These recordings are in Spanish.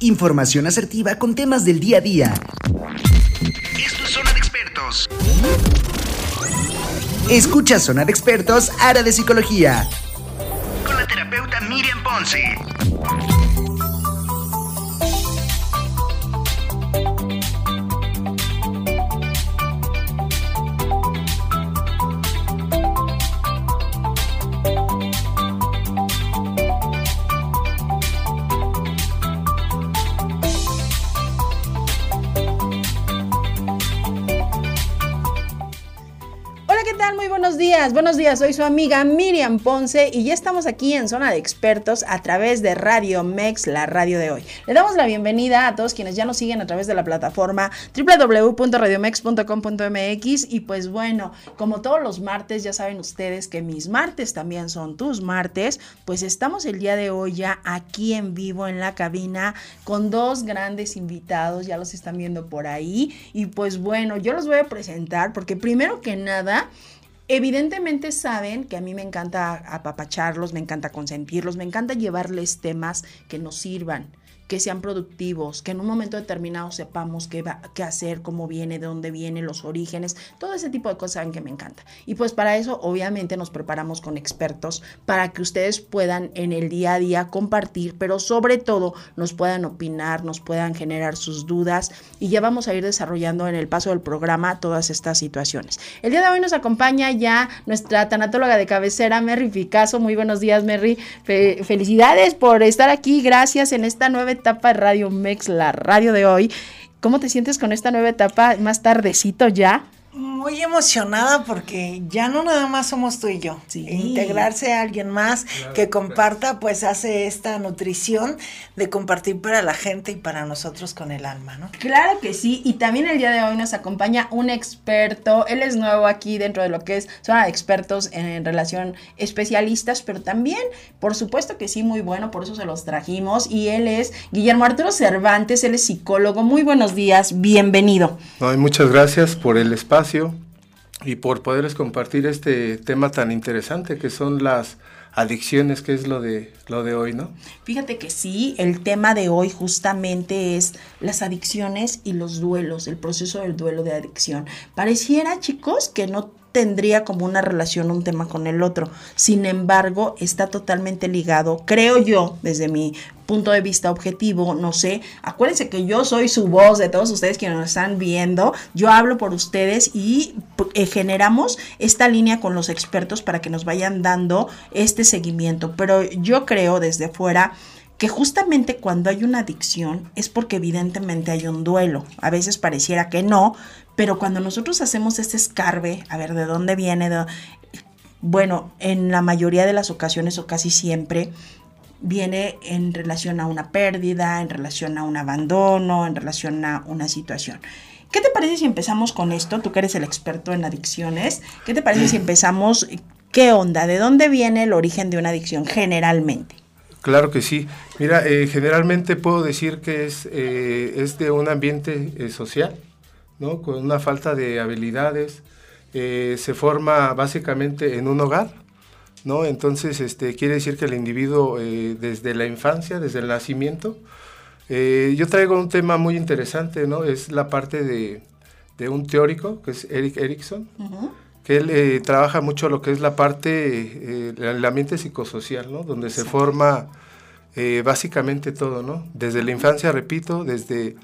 Información asertiva con temas del día a día. Esto es Zona de Expertos. Escucha Zona de Expertos, área de psicología. Con la terapeuta Miriam Ponce. Días, buenos días. Soy su amiga Miriam Ponce y ya estamos aquí en Zona de Expertos a través de Radio Mex, la radio de hoy. Le damos la bienvenida a todos quienes ya nos siguen a través de la plataforma www.radiomex.com.mx y pues bueno, como todos los martes, ya saben ustedes que mis martes también son tus martes, pues estamos el día de hoy ya aquí en vivo en la cabina con dos grandes invitados, ya los están viendo por ahí y pues bueno, yo los voy a presentar porque primero que nada, Evidentemente saben que a mí me encanta apapacharlos, me encanta consentirlos, me encanta llevarles temas que nos sirvan, que sean productivos, que en un momento determinado sepamos qué, va, qué hacer, cómo viene, de dónde viene, los orígenes, todo ese tipo de cosas saben que me encanta. Y pues para eso obviamente nos preparamos con expertos para que ustedes puedan en el día a día compartir, pero sobre todo nos puedan opinar, nos puedan generar sus dudas y ya vamos a ir desarrollando en el paso del programa todas estas situaciones. El día de hoy nos acompaña ya nuestra tanatóloga de cabecera, Merry Picasso. Muy buenos días, Merry. felicidades por estar aquí. Gracias en esta nueva etapa Radio Mex, la radio de hoy. ¿Cómo te sientes con esta nueva etapa más tardecito ya? Muy emocionada porque ya no nada más somos tú y yo. Integrarse a alguien más que comparta, pues hace esta nutrición de compartir para la gente y para nosotros con el alma, ¿no? Claro que sí. Y también el día de hoy nos acompaña un experto. Él es nuevo aquí dentro de lo que es zona de expertos en relación especialistas, pero también, por supuesto que sí, muy bueno, por eso se los trajimos. Y él es Guillermo Arturo Cervantes, él es psicólogo. Muy buenos días, bienvenido. muchas gracias por el espacio y por poderles compartir este tema tan interesante que son las adicciones, que es lo de lo de hoy, ¿no? Fíjate que sí, el tema de hoy justamente es las adicciones y los duelos, el proceso del duelo de adicción. Pareciera, chicos, que no tendría como una relación un tema con el otro. Sin embargo, está totalmente ligado, creo yo, desde mi punto de vista objetivo, no sé, acuérdense que yo soy su voz de todos ustedes que nos están viendo, yo hablo por ustedes y eh, generamos esta línea con los expertos para que nos vayan dando este seguimiento, pero yo creo desde fuera que justamente cuando hay una adicción es porque evidentemente hay un duelo. A veces pareciera que no, pero cuando nosotros hacemos este escarbe, a ver de dónde viene, bueno, en la mayoría de las ocasiones o casi siempre viene en relación a una pérdida, en relación a un abandono, en relación a una situación. ¿Qué te parece si empezamos con esto? Tú que eres el experto en adicciones, ¿qué te parece si empezamos? ¿Qué onda? ¿De dónde viene el origen de una adicción generalmente? Claro que sí. Mira, eh, generalmente puedo decir que es, eh, es de un ambiente eh, social, ¿no? Con una falta de habilidades. se forma básicamente en un hogar, ¿no? Entonces, este, quiere decir que el individuo desde la infancia, desde el nacimiento, yo traigo un tema muy interesante, ¿no? Es la parte de, de un teórico, que es Eric Erickson, que él trabaja mucho lo que es la parte, el ambiente psicosocial, ¿no? Donde se forma eh, básicamente todo, ¿no? Desde la infancia, repito, desde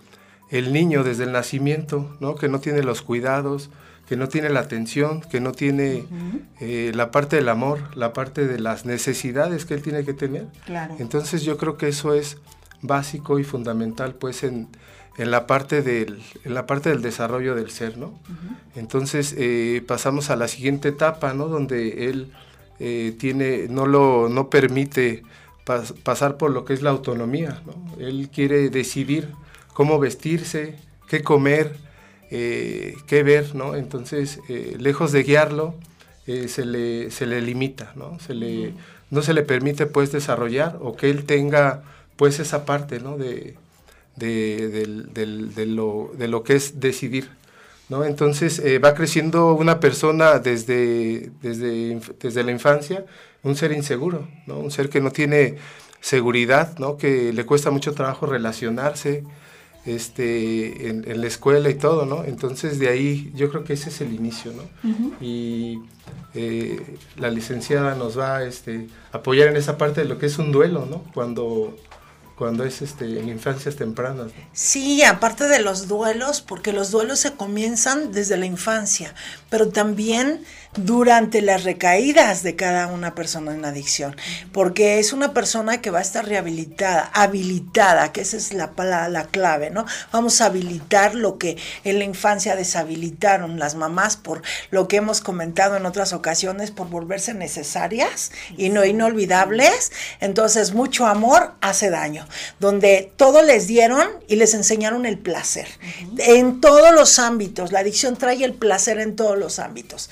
el niño, desde el nacimiento, ¿no? Que no tiene los cuidados, que no tiene la atención, que no tiene eh, la parte del amor, la parte de las necesidades que él tiene que tener. Entonces yo creo que eso es básico y fundamental, pues, en, la, parte del, en la parte del desarrollo del ser, ¿no? Entonces eh, pasamos a la siguiente etapa, ¿no? Donde él tiene, no lo, no permite pasar por lo que es la autonomía. Él quiere decidir cómo vestirse, qué comer, eh, qué ver, ¿no? Entonces, eh, lejos de guiarlo, eh, se, le, se le limita, ¿no? Se le, no se le permite, pues, desarrollar o que él tenga, pues, esa parte, ¿no? De, de, lo, de lo que es decidir. ¿no? Entonces va creciendo una persona desde, desde, desde la infancia un ser inseguro, ¿no? Un ser que no tiene seguridad, ¿no? Que le cuesta mucho trabajo relacionarse este, en, la escuela y todo, ¿no? Entonces de ahí yo creo que ese es el inicio, ¿no? Y eh, la licenciada nos va a este, apoyar en esa parte de lo que es un duelo, ¿no? Cuando cuando es este, en infancias tempranas. Sí, aparte de los duelos, porque los duelos se comienzan desde la infancia, pero también durante las recaídas de cada una persona en adicción, porque es una persona que va a estar rehabilitada, habilitada, que esa es la, la clave, ¿no? Vamos a habilitar lo que en la infancia deshabilitaron las mamás por lo que hemos comentado en otras ocasiones, por volverse necesarias y no inolvidables. Entonces, mucho amor hace daño, donde todo les dieron y les enseñaron el placer. En todos los ámbitos, la adicción trae el placer en todos los ámbitos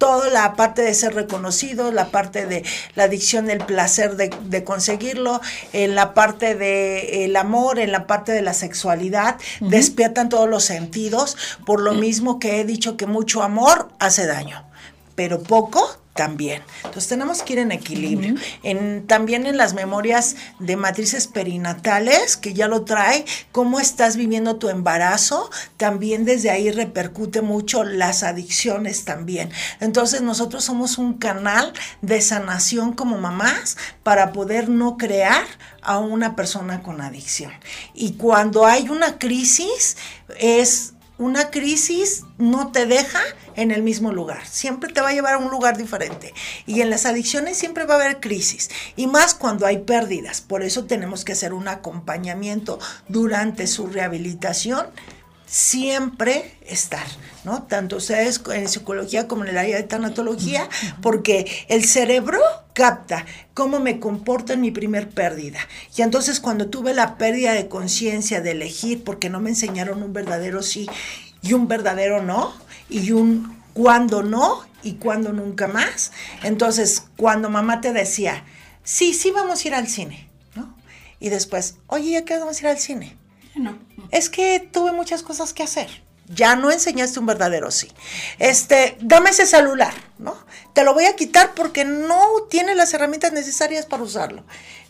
toda la parte de ser reconocido, la parte de la adicción, el placer de, conseguirlo, en la parte del amor, en la parte de la sexualidad, despiertan todos los sentidos, por lo mismo que he dicho que mucho amor hace daño, pero poco también. Entonces tenemos que ir en equilibrio. en, también en las memorias de matrices perinatales, que ya lo trae, cómo estás viviendo tu embarazo, también desde ahí repercute mucho las adicciones también. Entonces nosotros somos un canal de sanación como mamás para poder no crear a una persona con adicción. Y cuando hay una crisis, es una crisis no te deja en el mismo lugar, siempre te va a llevar a un lugar diferente. Y en las adicciones siempre va a haber crisis, y más cuando hay pérdidas. Por eso tenemos que hacer un acompañamiento durante su rehabilitación siempre estar, ¿no? Tanto en psicología como en el área de tanatología, porque el cerebro capta cómo me comporto en mi primer pérdida. Y entonces cuando tuve la pérdida de conciencia de elegir, porque no me enseñaron un verdadero sí y un verdadero no, y un cuándo no y cuándo nunca más, entonces cuando mamá te decía, sí, sí vamos a ir al cine, ¿no? Y después, oye, ¿ya qué vamos a ir al cine? No. Es que tuve muchas cosas que hacer. Ya no enseñaste un verdadero sí. Este, dame ese celular, ¿no? Te lo voy a quitar porque no tiene las herramientas necesarias para usarlo.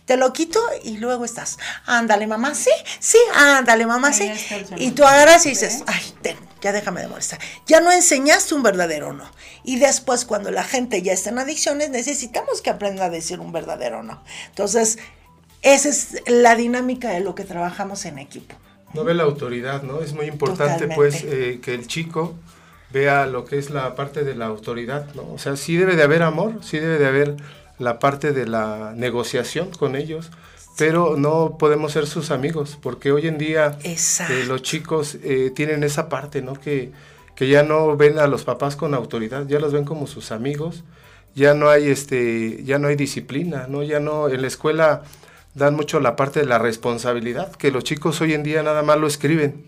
Te lo quito y luego estás, ándale mamá, sí, sí, ándale mamá, sí. Y tú agarras y dices, ay, ten, ya déjame de molestar. Ya no enseñaste un verdadero no. Y después cuando la gente ya está en adicciones, necesitamos que aprenda a decir un verdadero no. Entonces, esa es la dinámica de lo que trabajamos en equipo. No ve la autoridad, ¿no? Es muy importante, pues, eh, que el chico vea lo que es la parte de la autoridad, ¿no? O sea, sí debe de haber amor, sí debe de haber la parte de la negociación con ellos, pero no podemos ser sus amigos, porque hoy en día eh, los chicos eh, tienen esa parte, ¿no? Que, que ya no ven a los papás con autoridad, ya los ven como sus amigos, ya no hay este, ya no hay disciplina, ¿no? Ya no, en la escuela dan mucho la parte de la responsabilidad, que los chicos hoy en día nada más lo escriben,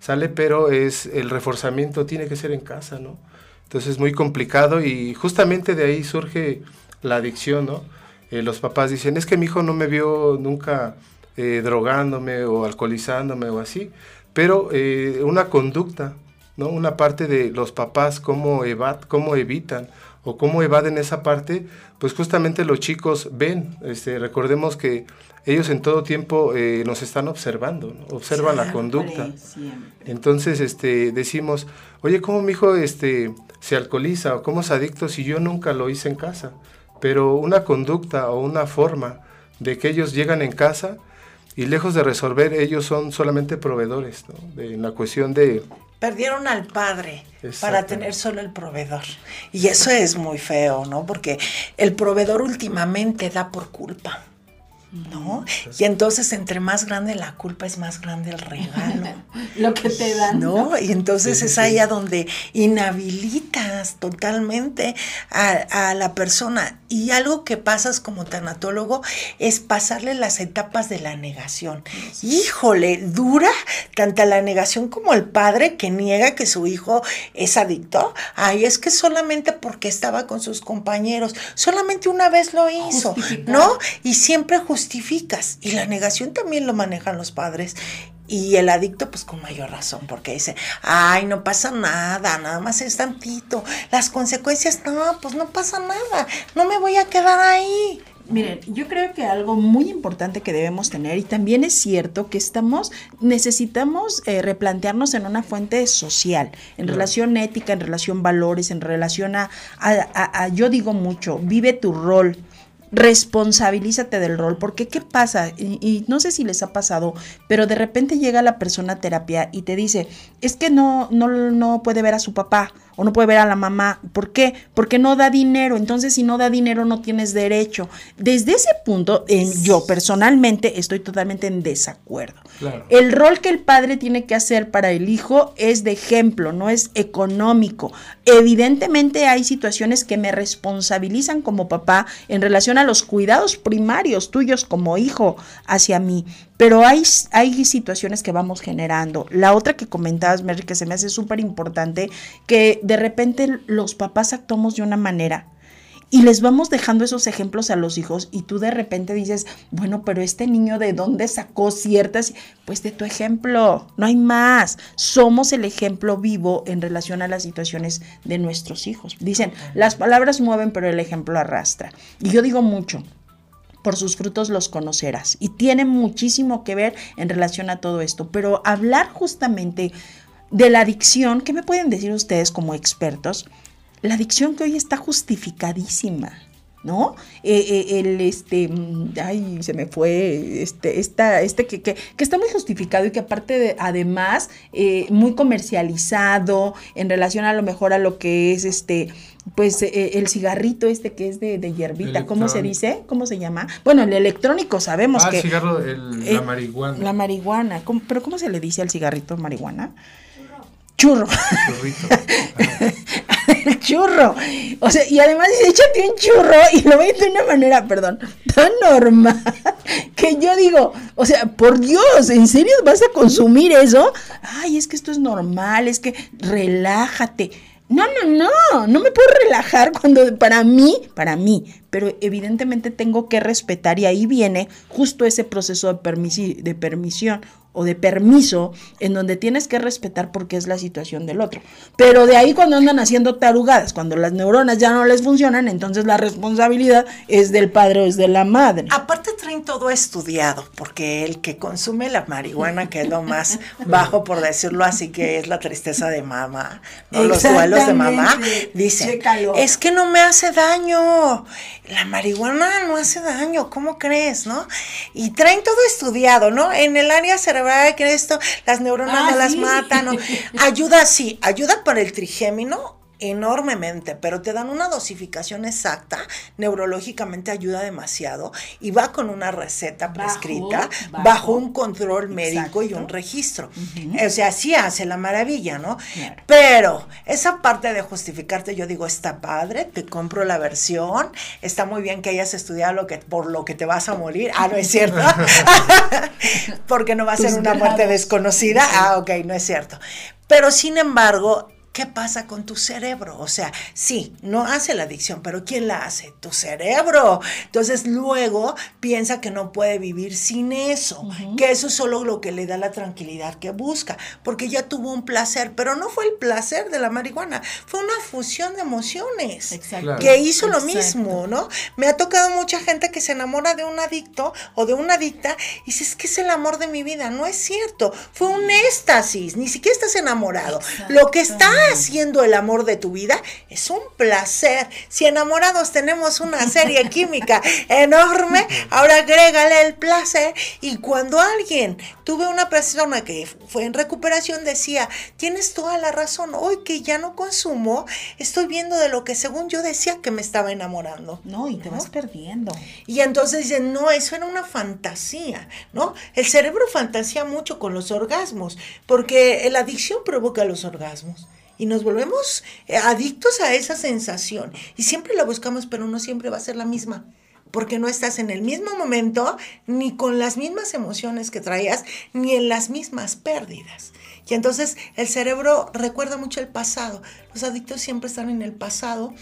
sale, pero es el reforzamiento tiene que ser en casa, ¿no? Entonces es muy complicado y justamente de ahí surge la adicción, ¿no? Eh, los papás dicen, es que mi hijo no me vio nunca eh, drogándome o alcoholizándome o así, pero eh, una conducta, ¿no? Una parte de los papás, cómo, cómo evitan o cómo evaden esa parte, pues justamente los chicos ven, este, recordemos que ellos en todo tiempo eh, nos están observando, observan la conducta. Entonces este, decimos, oye, ¿cómo mi hijo este, se alcoholiza o cómo es adicto si yo nunca lo hice en casa? Pero una conducta o una forma de que ellos llegan en casa y lejos de resolver, ellos son solamente proveedores, ¿no? en la cuestión de Perdieron al padre para tener solo el proveedor. Y eso es muy feo, ¿no? Porque el proveedor últimamente da por culpa. ¿No? Y entonces entre más grande la culpa es más grande el regalo. Lo que te dan. ¿No? Y entonces es ahí a donde inhabilitas totalmente a, la persona. Y algo que pasas como tanatólogo es pasarle las etapas de la negación. Híjole, dura tanto la negación como el padre que niega que su hijo es adicto. Ay, es que solamente porque estaba con sus compañeros, solamente una vez lo hizo, ¿no? Y siempre justifica justificas. Y la negación también lo manejan los padres. Y el adicto, pues con mayor razón, porque dice, ay, no pasa nada, nada más es tantito. Las consecuencias, no, pues no pasa nada, no me voy a quedar ahí. Miren, yo creo que algo muy importante que debemos tener, y también es cierto que estamos, necesitamos eh, replantearnos en una fuente social, en relación ética, en relación valores, en relación a, a, yo digo mucho, vive tu rol, responsabilízate del rol, porque ¿qué pasa? Y, no sé si les ha pasado, pero de repente llega la persona a terapia y te dice, es que no, no, no puede ver a su papá o no puede ver a la mamá. ¿Por qué? Porque no da dinero. Entonces, si no da dinero, no tienes derecho. Desde ese punto, yo personalmente estoy totalmente en desacuerdo. El rol que el padre tiene que hacer para el hijo es de ejemplo, no es económico. Evidentemente hay situaciones que me responsabilizan como papá en relación a los cuidados primarios tuyos como hijo hacia mí. Pero hay, hay situaciones que vamos generando. La otra que comentabas, Mary, que se me hace súper importante, que de repente los papás actuamos de una manera y les vamos dejando esos ejemplos a los hijos y tú de repente dices, bueno, pero este niño de dónde sacó ciertas, pues de tu ejemplo, no hay más. Somos el ejemplo vivo en relación a las situaciones de nuestros hijos. Dicen, las palabras mueven, pero el ejemplo arrastra. Y yo digo mucho, por sus frutos los conocerás. Y tiene muchísimo que ver en relación a todo esto. Pero hablar justamente de la adicción, ¿qué me pueden decir ustedes como expertos? La adicción que hoy está justificadísima. ¿no? Eh, eh, el, este, mm, ay, se me fue, este, esta, este que, que, que, está muy justificado y que aparte de, además, eh, muy comercializado en relación a lo mejor a lo que es, este, pues el cigarrito este que es de, de hierbita, ¿cómo se dice? ¿Cómo se llama? Bueno, el electrónico sabemos ah, que... el cigarro, la marihuana. La marihuana, ¿pero cómo se le dice al cigarrito marihuana? Churro. churro. O sea, y además dice, échate un churro y lo ve de una manera, perdón, tan normal que yo digo, o sea, por Dios, ¿en serio vas a consumir eso? Ay, es que esto es normal, es que relájate. No, no, no, no me puedo relajar cuando para mí, para mí, pero evidentemente tengo que respetar y ahí viene justo ese proceso de, de permisión o de permiso en donde tienes que respetar porque es la situación del otro. Pero de ahí cuando andan haciendo tarugadas, cuando las neuronas ya no les funcionan, entonces la responsabilidad es del padre o es de la madre. Aparte traen todo estudiado, porque el que consume la marihuana, que es lo más bajo por decirlo así, que es la tristeza de mamá, los duelos de mamá, dice, es que no me hace daño, la marihuana no hace daño, ¿cómo crees, no? Y traen todo estudiado, ¿no? En el área cerebral que esto, las neuronas ah, no las matan. Ayuda, sí, ayuda para el trigémino enormemente, pero te dan una dosificación exacta, neurológicamente ayuda demasiado y va con una receta prescrita bajo, un control médico y un registro. O sea, sí hace la maravilla, ¿no? Pero esa parte de justificarte, yo digo, está padre, te compro la versión, está muy bien que hayas estudiado lo que, por lo que te vas a morir. Ah, no es cierto. Porque no va a ser una muerte desconocida. Ah, ok, no es cierto. Pero sin embargo, ¿Qué pasa con tu cerebro? O sea, sí, no hace la adicción, pero ¿quién la hace? Tu cerebro. Entonces luego piensa que no puede vivir sin eso, que eso es solo lo que le da la tranquilidad que busca, porque ya tuvo un placer, pero no fue el placer de la marihuana, fue una fusión de emociones Exacto. que hizo lo mismo, ¿no? Me ha tocado mucha gente que se enamora de un adicto o de una adicta y dice, es que es el amor de mi vida. No es cierto, fue un éxtasis, ni siquiera estás enamorado. Lo que está haciendo el amor de tu vida, es un placer. Si enamorados tenemos una serie química enorme, ahora agrégale el placer. Y cuando alguien, tuve una persona que fue en recuperación, decía, tienes toda la razón, hoy que ya no consumo, estoy viendo de lo que según yo decía que me estaba enamorando. No, y te vas perdiendo. Y entonces dicen, no, eso era una fantasía, ¿no? El cerebro fantasía mucho con los orgasmos, porque la adicción provoca los orgasmos y nos volvemos eh, adictos a esa sensación y siempre la buscamos, pero no siempre va a ser la misma, porque no estás en el mismo momento ni con las mismas emociones que traías, ni en las mismas pérdidas. Y entonces el cerebro recuerda mucho el pasado. Los adictos siempre están en el pasado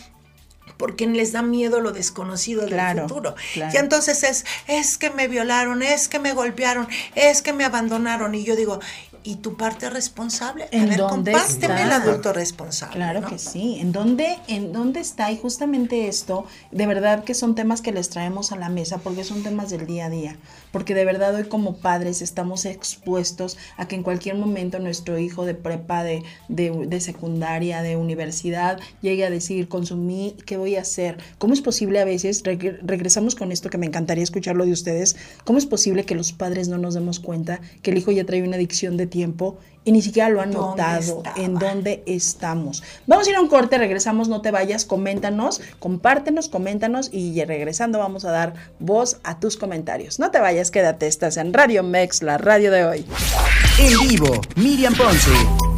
porque les da miedo lo desconocido del futuro. Y entonces es, es que me violaron, es que me golpearon, es que me abandonaron. Y yo digo, ¿y tu parte responsable? ¿En a ver, dónde compárteme el adulto responsable. Claro ¿no? que sí. ¿En dónde, ¿En dónde está? Y justamente esto, de verdad que son temas que les traemos a la mesa porque son temas del día a día. Porque de verdad hoy como padres estamos expuestos a que en cualquier momento nuestro hijo de prepa, de, de, de secundaria, de universidad, llegue a decir, consumí, ¿qué voy a hacer? ¿Cómo es posible a veces, reg- regresamos con esto que me encantaría escucharlo de ustedes, ¿cómo es posible que los padres no nos demos cuenta que el hijo ya trae una adicción de tiempo y ni siquiera lo han ¿Dónde notado? estaba? ¿En dónde estamos? Vamos a ir a un corte, regresamos, no te vayas, coméntanos, compártenos, coméntanos y ya regresando vamos a dar voz a tus comentarios. No te vayas, quédate, estás en Radio Mex, la radio de hoy. En vivo, Miriam Ponce.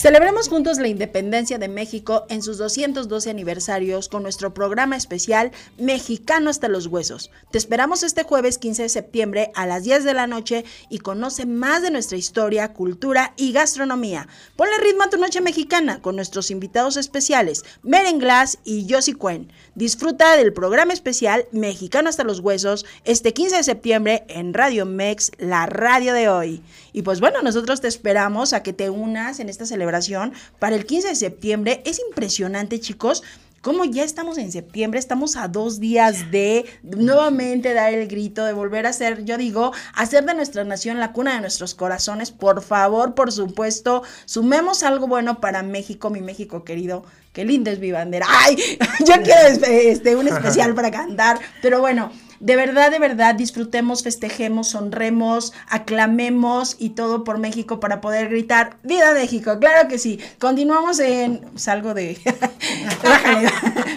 Celebremos juntos la independencia de México en sus 212 aniversarios con nuestro programa especial Mexicano hasta los huesos. Te esperamos este jueves 15 de septiembre a las 10 de la noche y conoce más de nuestra historia, cultura y gastronomía. Ponle ritmo a tu noche mexicana con nuestros invitados especiales Meren Glass y Josie Cuen. Disfruta del programa especial Mexicano hasta los huesos este 15 de septiembre en Radio Mex, la radio de hoy. Y pues bueno, nosotros te esperamos a que te unas en esta celebración para el 15 de septiembre. Es impresionante, chicos. Como ya estamos en septiembre, estamos a dos días de nuevamente dar el grito, de volver a ser, yo digo, hacer de nuestra nación la cuna de nuestros corazones. Por favor, por supuesto, sumemos algo bueno para México, mi México querido. Qué linda es mi bandera. Ay, yo quiero este, un especial para cantar, pero bueno. De verdad, de verdad, disfrutemos, festejemos, honremos, aclamemos y todo por México para poder gritar ¡Viva México! Claro que sí. Continuamos en... Salgo de...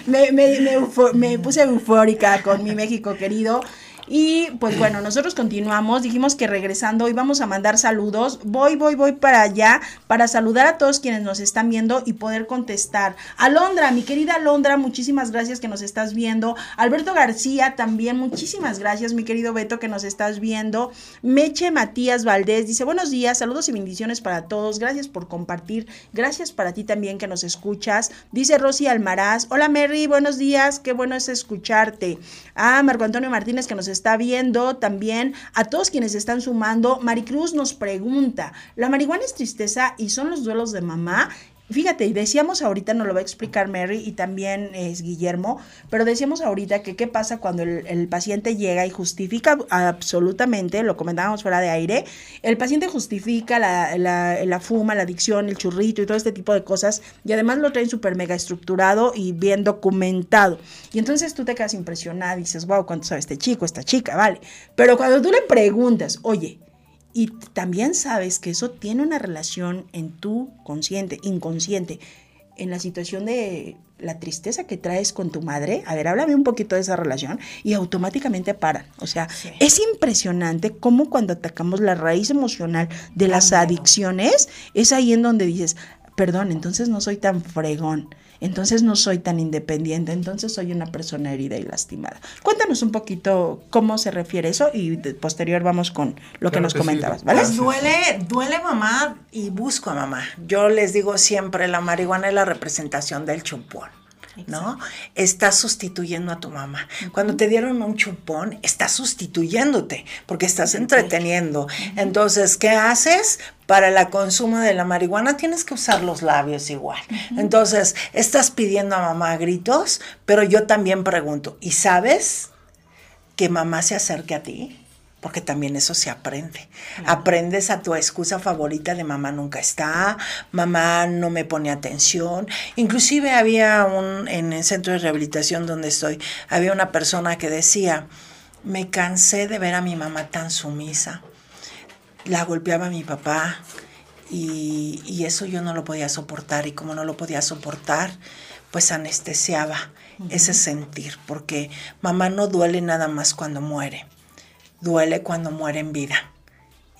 Me, me puse eufórica con mi México querido. Y pues bueno, nosotros continuamos, dijimos que regresando íbamos a mandar saludos. Voy, voy, voy para allá para saludar a todos quienes nos están viendo y poder contestar. Alondra, mi querida Alondra, muchísimas gracias que nos estás viendo. Alberto García también, muchísimas gracias, mi querido Beto, que nos estás viendo. Meche Matías Valdés dice, buenos días, saludos y bendiciones para todos. Gracias por compartir. Gracias para ti también que nos escuchas. Dice Rosy Almaraz, hola Mary, buenos días, qué bueno es escucharte. Ah, Marco Antonio Martínez que nos está viendo también, a todos quienes están sumando. Maricruz nos pregunta, ¿la marihuana es tristeza y son los duelos de mamá? Fíjate, y decíamos ahorita, nos lo va a explicar Mary y también es Guillermo, pero decíamos ahorita que qué pasa cuando el, paciente llega y justifica absolutamente, lo comentábamos fuera de aire, el paciente justifica la, la, la fuma, la adicción, el churrito y todo este tipo de cosas, y además lo traen súper mega estructurado y bien documentado. Y entonces tú te quedas impresionada y dices, wow, ¿cuánto sabe este chico, esta chica? Vale. Pero cuando tú le preguntas, oye, y también sabes que eso tiene una relación en tu consciente, inconsciente, en la situación de la tristeza que traes con tu madre. A ver, háblame un poquito de esa relación y automáticamente paran. O sea, Sí. es impresionante cómo cuando atacamos la raíz emocional de las adicciones, es ahí en donde dices, perdón, entonces no soy tan fregón. Entonces no soy tan independiente, entonces soy una persona herida y lastimada. Cuéntanos un poquito cómo se refiere eso y de- posterior vamos con lo que nos que sí, comentabas, ¿vale? Pues duele, duele mamá y busco a mamá. Yo les digo siempre, la marihuana es la representación del chupón. ¿No? Estás sustituyendo a tu mamá. Cuando te dieron un chupón, estás sustituyéndote porque estás entreteniendo. Entonces, ¿qué haces? Para el consumo de la marihuana tienes que usar los labios igual. Entonces, estás pidiendo a mamá a gritos, pero yo también pregunto, ¿y sabes que mamá se acerque a ti? Porque también eso se aprende. Aprendes a tu excusa favorita de mamá nunca está, mamá no me pone atención. Inclusive había un, en el centro de rehabilitación donde estoy, había una persona que decía, me cansé de ver a mi mamá tan sumisa. La golpeaba a mi papá y, y eso yo no lo podía soportar y como no lo podía soportar, pues anestesiaba ese sentir, porque mamá no duele nada más cuando muere duele cuando muere en vida.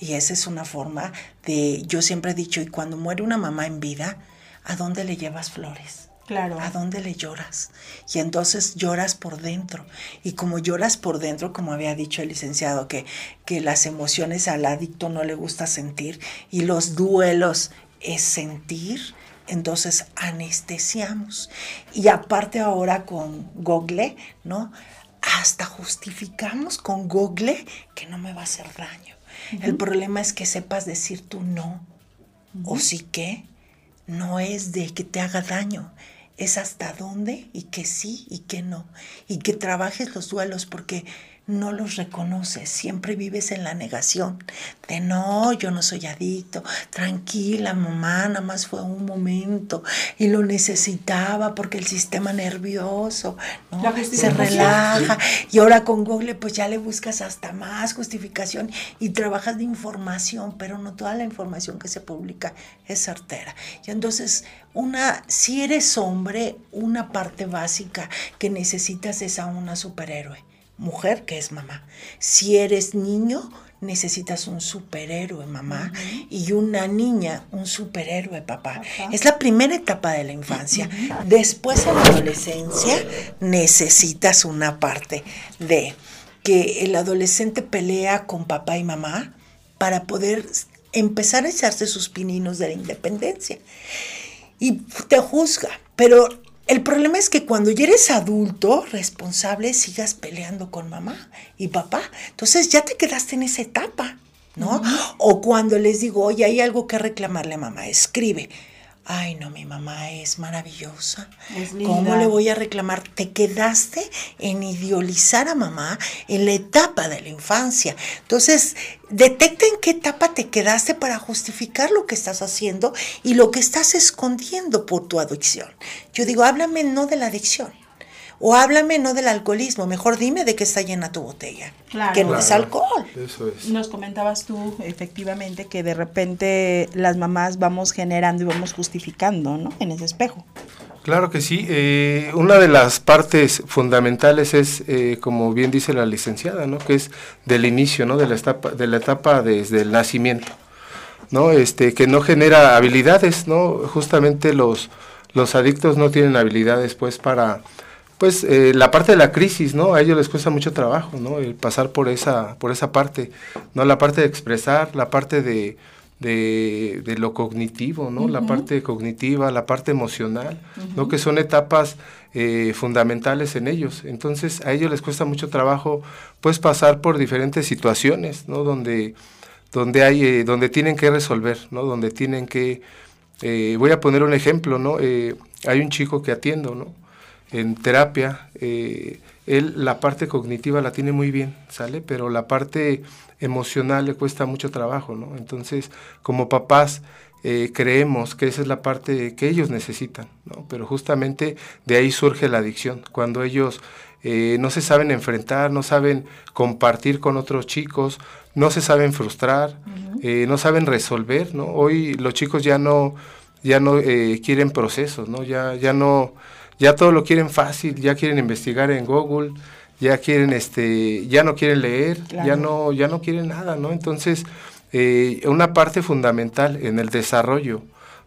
Y esa es una forma de, yo siempre he dicho, y cuando muere una mamá en vida, ¿a dónde le llevas flores? Claro. ¿A dónde le lloras? Y entonces lloras por dentro. Y como lloras por dentro, como había dicho el licenciado, que, que las emociones al adicto no le gusta sentir y los duelos es sentir, entonces anestesiamos. Y aparte ahora con Google, ¿no? Hasta justificamos con Google que no me va a hacer daño. El problema es que sepas decir tú no. O sí que no es de que te haga daño, es hasta dónde y que sí y que no. Y que trabajes los duelos porque no los reconoces, siempre vives en la negación de no, yo no soy adicto, tranquila mamá, nada más fue un momento y lo necesitaba porque el sistema nervioso se relaja y ahora con Google pues ya le buscas hasta más justificación y trabajas de información, pero no toda la información que se publica es certera. Y entonces una, si eres hombre, una parte básica que necesitas es a una superhéroe mujer que es mamá. Si eres niño, necesitas un superhéroe mamá y una niña un superhéroe papá. Es la primera etapa de la infancia. Después en la adolescencia necesitas una parte de que el adolescente pelea con papá y mamá para poder empezar a echarse sus pininos de la independencia. Y te juzga, pero el problema es que cuando ya eres adulto, responsable, sigas peleando con mamá y papá. Entonces ya te quedaste en esa etapa, ¿no? O cuando les digo, oye, hay algo que reclamarle a mamá, escribe ay no, mi mamá es maravillosa. ¿Cómo le voy a reclamar? Te quedaste en idealizar a mamá en la etapa de la infancia. Entonces, detecta en qué etapa te quedaste para justificar lo que estás haciendo y lo que estás escondiendo por tu adicción. Yo digo, háblame no de la adicción, o háblame no del alcoholismo, mejor dime de qué está llena tu botella, que no es alcohol. Eso es. Nos comentabas tú efectivamente que de repente las mamás vamos generando y vamos justificando, ¿no? En ese espejo. Claro que sí. Eh, una de las partes fundamentales es, eh, como bien dice la licenciada, ¿no? Que es del inicio, ¿no? De la etapa, de la etapa desde el nacimiento, ¿no? Este, que no genera habilidades, ¿no? Justamente los, los adictos no tienen habilidades, pues, para pues eh, la parte de la crisis, ¿no? A ellos les cuesta mucho trabajo, ¿no? El pasar por esa, por esa parte, ¿no? La parte de expresar, la parte de, de, lo cognitivo, ¿no? La parte cognitiva, la parte emocional, ¿no? Que son etapas eh, fundamentales en ellos. Entonces, a ellos les cuesta mucho trabajo, pues, pasar por diferentes situaciones, ¿no? Donde, donde, hay, eh, donde tienen que resolver, ¿no? Donde tienen que... voy a poner un ejemplo, ¿no? hay un chico que atiendo, ¿no? En terapia, eh, él la parte cognitiva la tiene muy bien, ¿sale? Pero la parte emocional le cuesta mucho trabajo, ¿no? Entonces, como papás, eh, creemos que esa es la parte que ellos necesitan, ¿no? Pero justamente de ahí surge la adicción, cuando ellos eh, no se saben enfrentar, no saben compartir con otros chicos, no se saben frustrar, no saben resolver, ¿no? Hoy los chicos ya no, ya no quieren procesos, ¿no? Ya, ya no ya todo lo quieren fácil, ya quieren investigar en Google, ya quieren, este, ya no quieren leer, ya no, ya no quieren nada, ¿no? Entonces, eh, una parte fundamental en el desarrollo,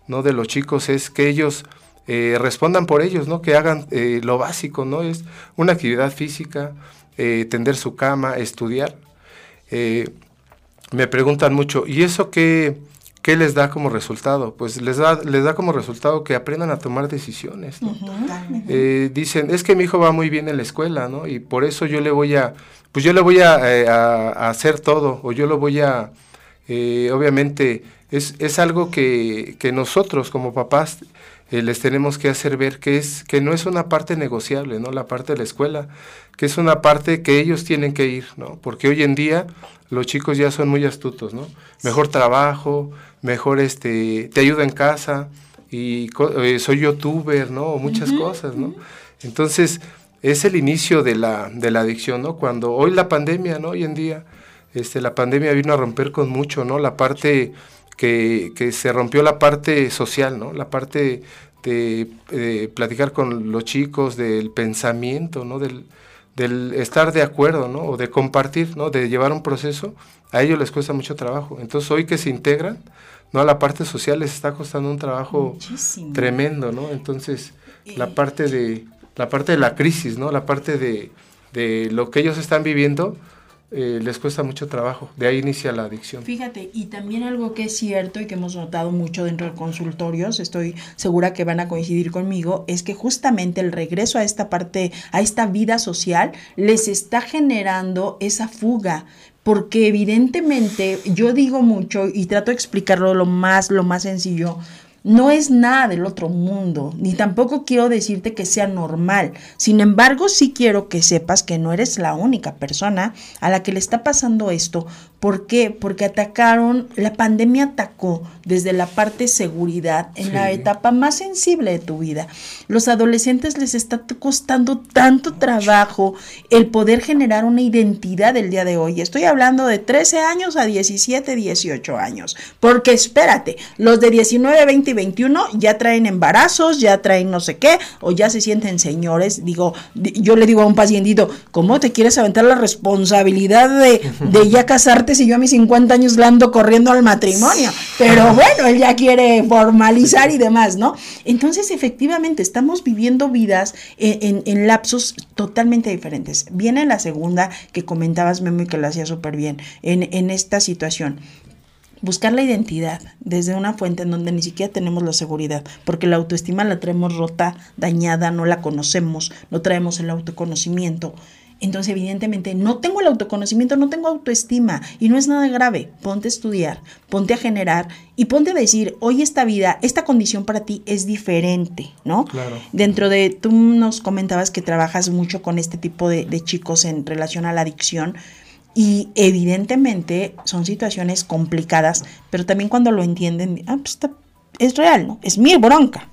¿no? De los chicos es que ellos eh, respondan por ellos, ¿no? Que hagan eh, lo básico, ¿no? Es una actividad física, tender su cama, estudiar. me preguntan mucho, ¿y eso qué? ¿Qué les da como resultado? Pues les da, les da como resultado que aprendan a tomar decisiones. Eh, dicen, es que mi hijo va muy bien en la escuela, ¿no? Y por eso yo le voy a, pues yo le voy a, eh, hacer todo, o yo lo voy a, eh, obviamente, es, es algo que, que, nosotros como papás les tenemos que hacer ver que, es, que no es una parte negociable, ¿no? La parte de la escuela, que es una parte que ellos tienen que ir, ¿no? Porque hoy en día los chicos ya son muy astutos, ¿no? Mejor trabajo, mejor este, te ayudo en casa y eh, soy youtuber, ¿no? O muchas cosas, ¿no? Entonces, es el inicio de la, de la adicción, ¿no? Cuando hoy la pandemia, ¿no? Hoy en día, este, la pandemia vino a romper con mucho, ¿no? La parte que, que se rompió la parte social, ¿no? La parte de, de, platicar con los chicos, del pensamiento, ¿no? Del, del estar de acuerdo, ¿no? O de compartir, ¿no? De llevar un proceso, a ellos les cuesta mucho trabajo. Entonces hoy que se integran, ¿no? A la parte social les está costando un trabajo tremendo, ¿no? Entonces, la parte de la parte de la crisis, ¿no? La parte de, de lo que ellos están viviendo, eh, les cuesta mucho trabajo. De ahí inicia la adicción. Fíjate, y también algo que es cierto y que hemos notado mucho dentro de consultorios, estoy segura que van a coincidir conmigo, es que justamente el regreso a esta parte, a esta vida social, les está generando esa fuga porque evidentemente yo digo mucho y trato de explicarlo lo más, lo más sencillo, no es nada del otro mundo, ni tampoco quiero decirte que sea normal. Sin embargo, sí quiero que sepas que no eres la única persona a la que le está pasando esto, ¿Por qué? Porque atacaron, la pandemia atacó desde la parte seguridad en la etapa más sensible de tu vida. Los adolescentes les está costando tanto trabajo el poder generar una identidad del día de hoy. Estoy hablando de 13 años a 17, 18 años. Porque espérate, los de 19, 20 y 21 ya traen embarazos, ya traen no sé qué, o ya se sienten señores. Digo, yo le digo a un pacientito, ¿cómo te quieres aventar la responsabilidad de, de ya casarte? Si yo a mis 50 años ando corriendo al matrimonio, pero bueno, él ya quiere formalizar y demás, ¿no? Entonces, efectivamente, estamos viviendo vidas en, lapsos totalmente diferentes. Viene la segunda que comentabas, Memo, y que lo hacía súper bien en, en esta situación buscar la identidad desde una fuente en donde ni siquiera tenemos la seguridad, porque la autoestima la traemos rota, dañada, no la conocemos, no traemos el autoconocimiento. Entonces, evidentemente, no tengo el autoconocimiento, no tengo autoestima y no es nada grave. Ponte a estudiar, ponte a generar y ponte a decir, hoy esta vida, esta condición para ti es diferente, ¿no? Claro. Dentro de, tú nos comentabas que trabajas mucho con este tipo de, chicos en relación a la adicción. Y evidentemente son situaciones complicadas, pero también cuando lo entienden, ah, pues es real, ¿no? Es mi bronca.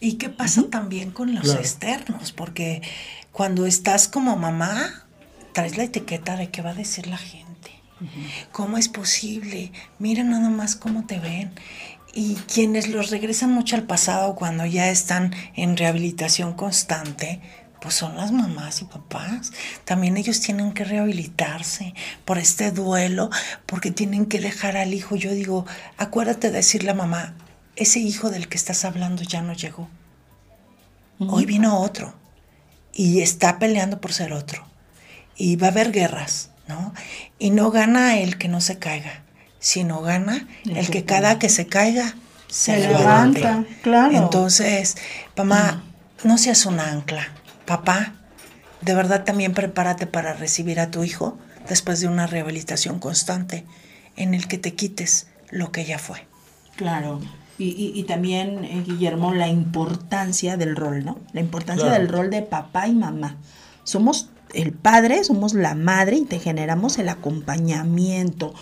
¿Y qué pasa también con los externos? Porque cuando estás como mamá, traes la etiqueta de qué va a decir la gente. ¿Cómo es posible? Mira nada más cómo te ven. Y quienes los regresan mucho al pasado cuando ya están en rehabilitación constante, pues son las mamás y papás. También ellos tienen que rehabilitarse por este duelo, porque tienen que dejar al hijo. Yo digo, acuérdate de decirle a mamá, ese hijo del que estás hablando ya no llegó. Hoy vino otro y está peleando por ser otro. Y va a haber guerras, ¿no? Y no gana el que no se caiga, sino gana el, que cada que se caiga se, levanta. Claro. Entonces, mamá, no seas un ancla. Papá, de verdad también prepárate para recibir a tu hijo después de una rehabilitación constante en el que te quites lo que ya fue. Claro. Y, y, también, eh, Guillermo, la importancia del rol, ¿no? La importancia del rol de papá y mamá. Somos el padre, somos la madre y te generamos el acompañamiento.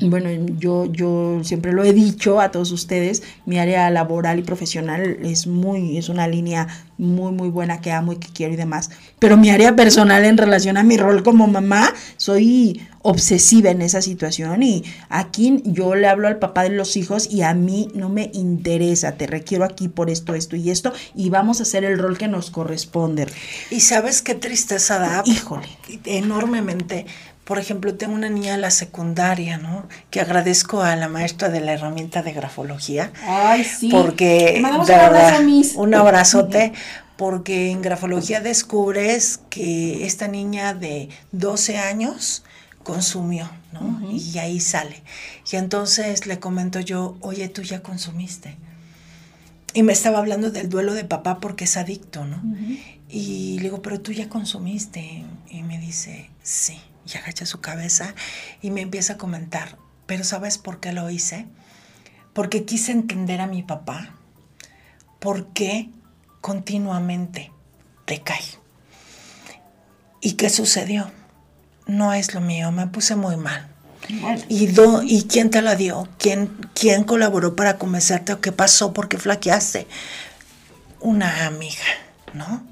Bueno, yo, yo siempre lo he dicho a todos ustedes, mi área laboral y profesional es muy, es una línea muy, muy buena que amo y que quiero y demás. Pero mi área personal en relación a mi rol como mamá, soy obsesiva en esa situación y aquí yo le hablo al papá de los hijos y a mí no me interesa, te requiero aquí por esto, esto y esto y vamos a hacer el rol que nos corresponde. Y sabes qué tristeza da. Híjole. Enormemente. Por ejemplo, tengo una niña en la secundaria, ¿no? Que agradezco a la maestra de la herramienta de grafología. Ay, sí. Porque, de verdad, un abrazote, porque en grafología descubres que esta niña de 12 años consumió, ¿no? Y ahí sale. Y entonces le comento yo, oye, tú ya consumiste. Y me estaba hablando del duelo de papá porque es adicto, ¿no? Y le digo, pero tú ya consumiste. Y me dice, sí. Y agacha su cabeza y me empieza a comentar, pero ¿sabes por qué lo hice? Porque quise entender a mi papá. ¿Por qué continuamente te cae? ¿Y qué sucedió? no es lo mío, me puse muy mal. ¿Y, ¿Y quién te la dio? ¿Quién, ¿Quién colaboró para convencerte o qué pasó? ¿Por qué flaqueaste? Una amiga, ¿no?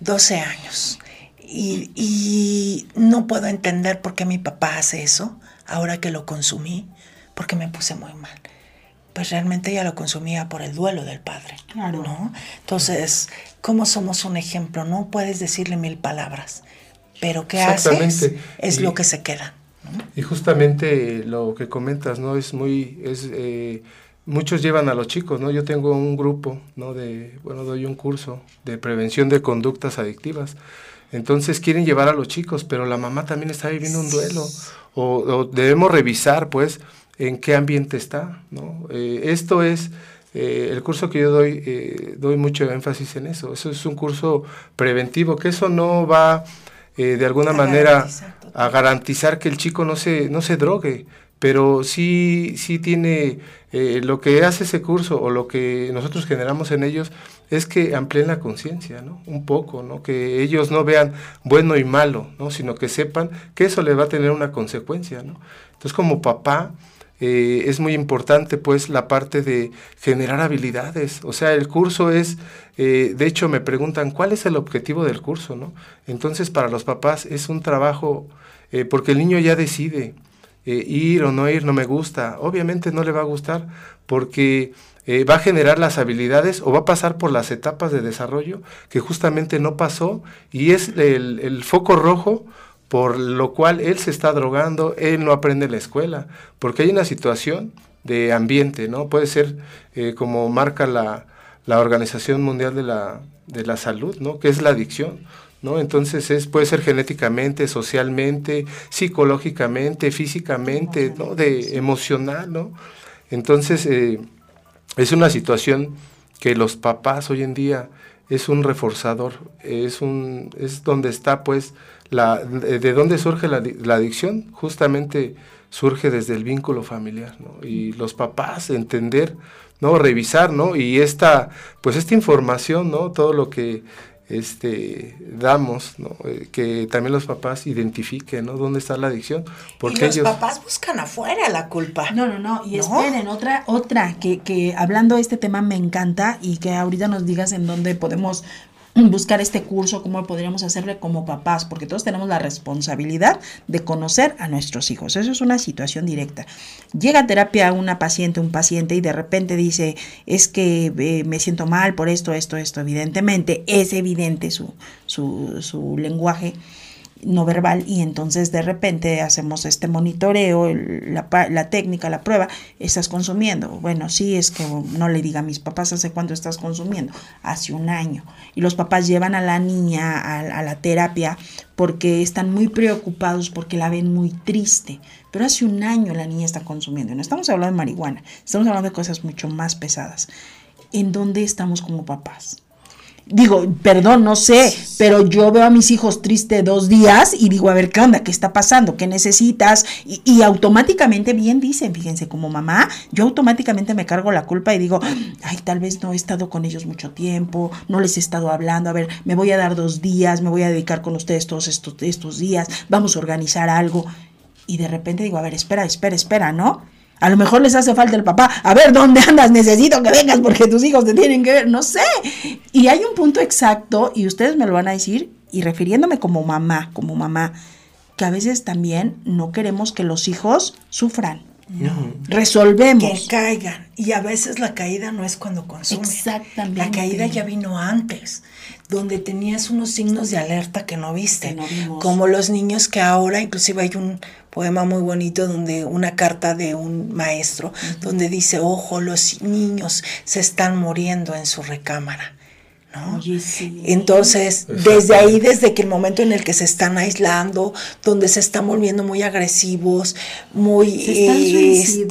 12 años. Y, y, no puedo entender por qué mi papá hace eso, ahora que lo consumí, porque me puse muy mal. Pues realmente ella lo consumía por el duelo del padre, claro. ¿no? Entonces, ¿cómo somos un ejemplo? No puedes decirle mil palabras pero ¿qué haces? Es lo que se queda. Y justamente lo que comentas, ¿no? Es muy, es, eh, muchos llevan a los chicos, ¿no? Yo tengo un grupo, ¿no? De, bueno, doy un curso de prevención de conductas adictivas. Entonces quieren llevar a los chicos, pero la mamá también está viviendo un duelo. O, debemos revisar, pues, en qué ambiente está, ¿no? Eh, esto es, eh, el curso que yo doy, eh, doy mucho énfasis en eso. Eso es un curso preventivo, que eso no va de alguna manera a garantizar que el chico no se, no se drogue, pero sí, sí tiene, lo que hace ese curso o lo que nosotros generamos en ellos es que amplíen la conciencia, ¿no? Un poco, ¿no? Que ellos no vean bueno y malo, ¿no? Sino que sepan que eso le va a tener una consecuencia, ¿no? Entonces, como papá, eh, es muy importante, pues, la parte de generar habilidades. O sea, el curso es, eh, de hecho, me preguntan, ¿cuál es el objetivo del curso, no? Entonces, para los papás es un trabajo, eh, porque el niño ya decide ir o no ir, no me gusta. Obviamente no le va a gustar, porque eh, va a generar las habilidades o va a pasar por las etapas de desarrollo que justamente no pasó y es el, foco rojo por lo cual él se está drogando, él no aprende en la escuela, porque hay una situación de ambiente, ¿no? Puede ser eh, como marca la, Organización Mundial de la, de la Salud, ¿no? Que es la adicción. ¿No? Entonces es, puede ser genéticamente, socialmente, psicológicamente, físicamente, ¿no? De emocional, ¿no? Entonces, eh, es una situación que los papás hoy en día es un reforzador, es, un, es donde está pues la, de, dónde surge la, adicción, justamente surge desde el vínculo familiar, ¿no? Y los papás entender, ¿no? Revisar, ¿no? Y esta, pues esta información, ¿no? Todo lo que este, damos, eh, que también los papás identifiquen, ¿no? ¿Dónde está la adicción? Porque y los papás buscan afuera la culpa. No, no, no, y esperen, otra, otra, que, que hablando de este tema me encanta y que ahorita nos digas en dónde podemos buscar este curso, cómo podríamos hacerle como papás, porque todos tenemos la responsabilidad de conocer a nuestros hijos. Eso es una situación directa. Llega a terapia una paciente, un paciente y de repente dice, es que eh, me siento mal por esto, esto, esto. Evidentemente, es evidente su, su, su lenguaje no verbal y entonces de repente hacemos este monitoreo, la, la, técnica, la prueba, estás consumiendo. Bueno, sí, es que no le diga a mis papás hace cuánto estás consumiendo, hace un año. Y los papás llevan a la niña a, la terapia porque están muy preocupados, porque la ven muy triste. Pero hace un año la niña está consumiendo. No estamos hablando de marihuana, estamos hablando de cosas mucho más pesadas. ¿En dónde estamos como papás? Digo, perdón, no sé, pero yo veo a mis hijos tristes dos días y digo, a ver, ¿qué onda? ¿Qué está pasando? ¿Qué necesitas? Y, automáticamente bien dicen, fíjense, como mamá, yo automáticamente me cargo la culpa y digo, ay, tal vez no he estado con ellos mucho tiempo, no les he estado hablando, a ver, me voy a dar dos días, me voy a dedicar con ustedes todos estos, estos días, vamos a organizar algo. Y de repente digo, a ver, espera, espera, espera, ¿no? A lo mejor les hace falta el papá. A ver, ¿dónde andas? Necesito que vengas porque tus hijos te tienen que ver. No sé. Y hay un punto exacto, y ustedes me lo van a decir, y refiriéndome como mamá, como mamá, que a veces también no queremos que los hijos sufran. No. Resolvemos. Que caigan. Y a veces la caída no es cuando consumen. Exactamente. La caída ya vino antes, donde tenías unos signos de alerta que no viste. como los niños que ahora, inclusive hay un poema muy bonito donde una carta de un maestro, donde dice, ojo, los niños se están muriendo en su recámara. Entonces, desde ahí, desde que el momento en el que se están aislando, donde se están volviendo muy agresivos, muy... Se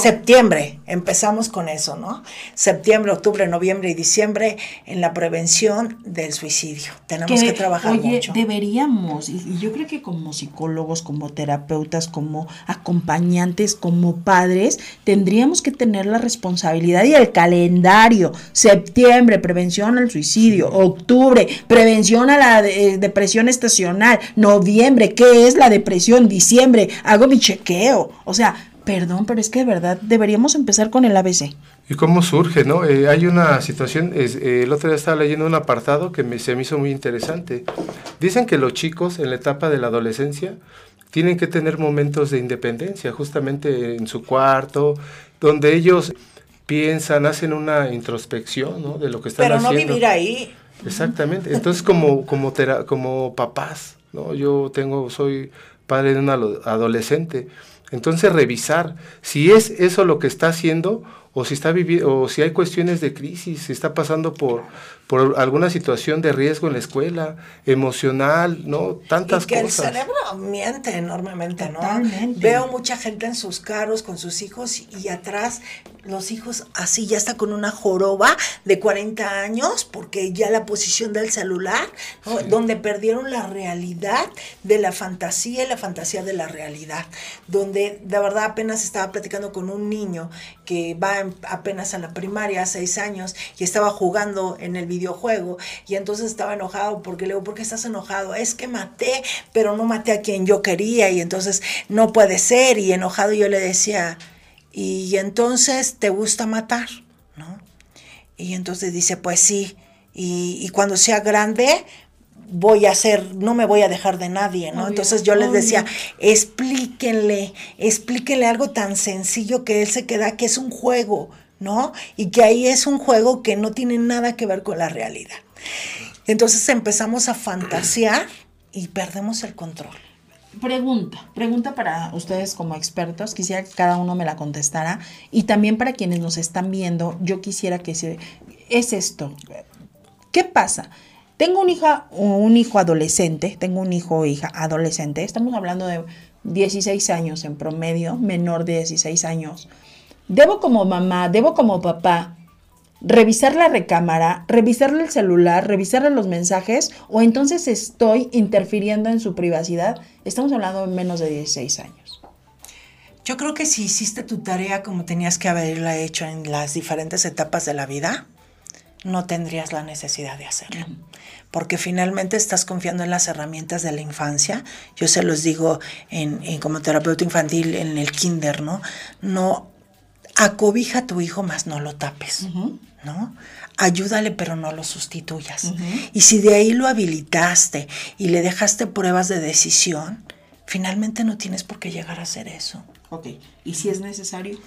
septiembre, empezamos con eso, ¿no? Septiembre, octubre, noviembre y diciembre en la prevención del suicidio. Tenemos que, trabajar oye, Deberíamos, y yo creo que como psicólogos, como terapeutas, como acompañantes, como padres, tendríamos que tener la responsabilidad y el calendario. Septiembre, prevención al suicidio, octubre, prevención a la eh, depresión estacional, noviembre, ¿qué es la depresión? Diciembre, hago mi chequeo. O sea, perdón, pero es que de verdad deberíamos empezar con el ABC. ¿Y cómo surge, no? Eh, hay una situación, eh, el otro día estaba leyendo un apartado que me, se me hizo muy interesante. Dicen que los chicos en la etapa de la adolescencia tienen que tener momentos de independencia, justamente en su cuarto, donde ellos piensan, hacen una introspección ¿no? de lo que están haciendo. Pero no vivir ahí. Exactamente. Entonces, como, como, como papás, ¿no? yo tengo, soy padre de un adolescente, Entonces revisar si es eso lo que está haciendo o si está viviendo o si hay cuestiones de crisis, si está pasando por por alguna situación de riesgo en la escuela, emocional, ¿no? Tantas y que cosas. el cerebro miente enormemente, ¿no? Totalmente. Veo mucha gente en sus carros con sus hijos y atrás los hijos así ya está con una joroba de 40 años porque ya la posición del celular, ¿no? donde perdieron la realidad de la fantasía y la fantasía de la realidad, donde de verdad apenas estaba platicando con un niño que va en- apenas a la primaria, seis años, y estaba jugando en el videojuego, y entonces estaba enojado porque le digo, ¿por qué estás enojado? Es que maté, pero no maté a quien yo quería, y entonces no puede ser, y enojado yo le decía, y entonces te gusta matar, ¿no? Y entonces dice, pues sí, y cuando sea grande voy a hacer, no me voy a dejar de nadie, ¿no? Obvio, entonces yo les obvio. decía, explíquenle, explíquenle algo tan sencillo que él se queda, que es un juego, ¿no? Y que ahí es un juego que no tiene nada que ver con la realidad. Entonces empezamos a fantasear y perdemos el control. Pregunta, pregunta para ustedes como expertos, quisiera que cada uno me la contestara y también para quienes nos están viendo, yo quisiera que se es esto. ¿Qué pasa? Tengo un hija un hijo adolescente, tengo un hijo o hija adolescente, estamos hablando de 16 años en promedio, menor de 16 años. Debo como mamá, debo como papá revisar la recámara, revisarle el celular, revisarle los mensajes o entonces estoy interfiriendo en su privacidad. Estamos hablando de menos de 16 años. Yo creo que si hiciste tu tarea como tenías que haberla hecho en las diferentes etapas de la vida, no tendrías la necesidad de hacerlo. Porque finalmente estás confiando en las herramientas de la infancia. Yo se los digo en, en como terapeuta infantil en el kinder, ¿no? No acobija a tu hijo, más no lo tapes, ¿no? Ayúdale, pero no lo sustituyas. Y si de ahí lo habilitaste y le dejaste pruebas de decisión, finalmente no tienes por qué llegar a hacer eso. Ok, ¿y si es necesario?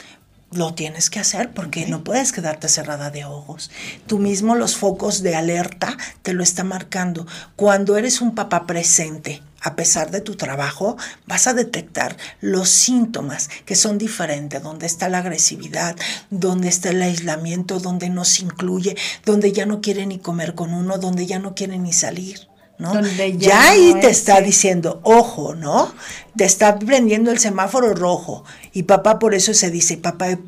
Lo tienes que hacer porque no puedes quedarte cerrada de ojos. Tú mismo los focos de alerta te lo está marcando. Cuando eres un papá presente, a pesar de tu trabajo, vas a detectar los síntomas que son diferentes, donde está la agresividad, donde está el aislamiento, donde no se incluye, donde ya no quiere ni comer con uno, donde ya no quiere ni salir. ¿No? Donde ya ya ahí no te es, está sí. diciendo, ojo, ¿no? Te está prendiendo el semáforo rojo. Y papá por eso se dice, papá,